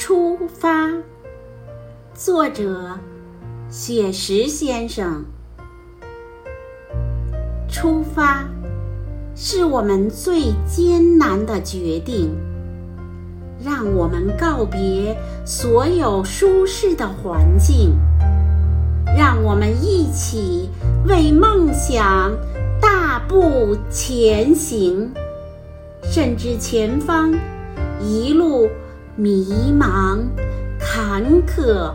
出发。作者：雪石先生。出发，是我们最艰难的决定。让我们告别所有舒适的环境，让我们一起为梦想大步前行。甚至前方一路迷茫、坎坷、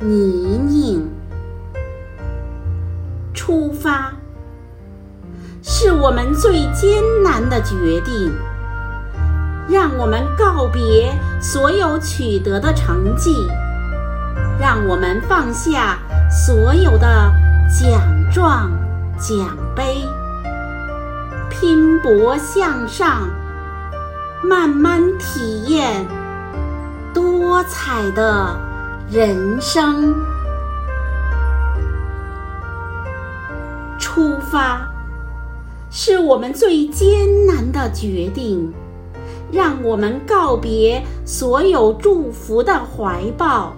泥泞，出发是我们最艰难的决定。让我们告别所有取得的成绩，让我们放下所有的奖状、奖杯，拼搏向上，慢慢体验多彩的人生。出发是我们最艰难的决定。让我们告别所有祝福的怀抱，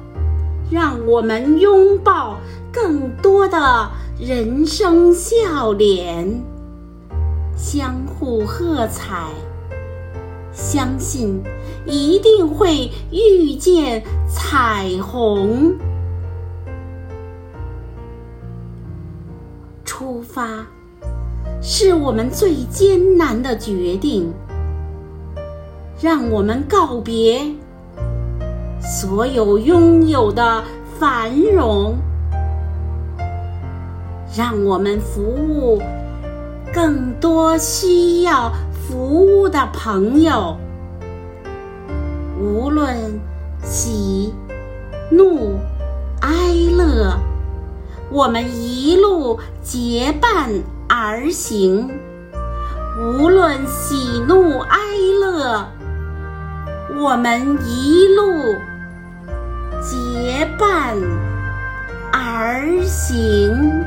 让我们拥抱更多的人生笑脸，相互喝彩，相信一定会遇见彩虹。出发是我们最艰难的决定。让我们告别所有拥有的繁荣，让我们服务更多需要服务的朋友。无论喜、怒、哀乐，我们一路结伴而行。无论喜怒哀乐。我们一路结伴而行。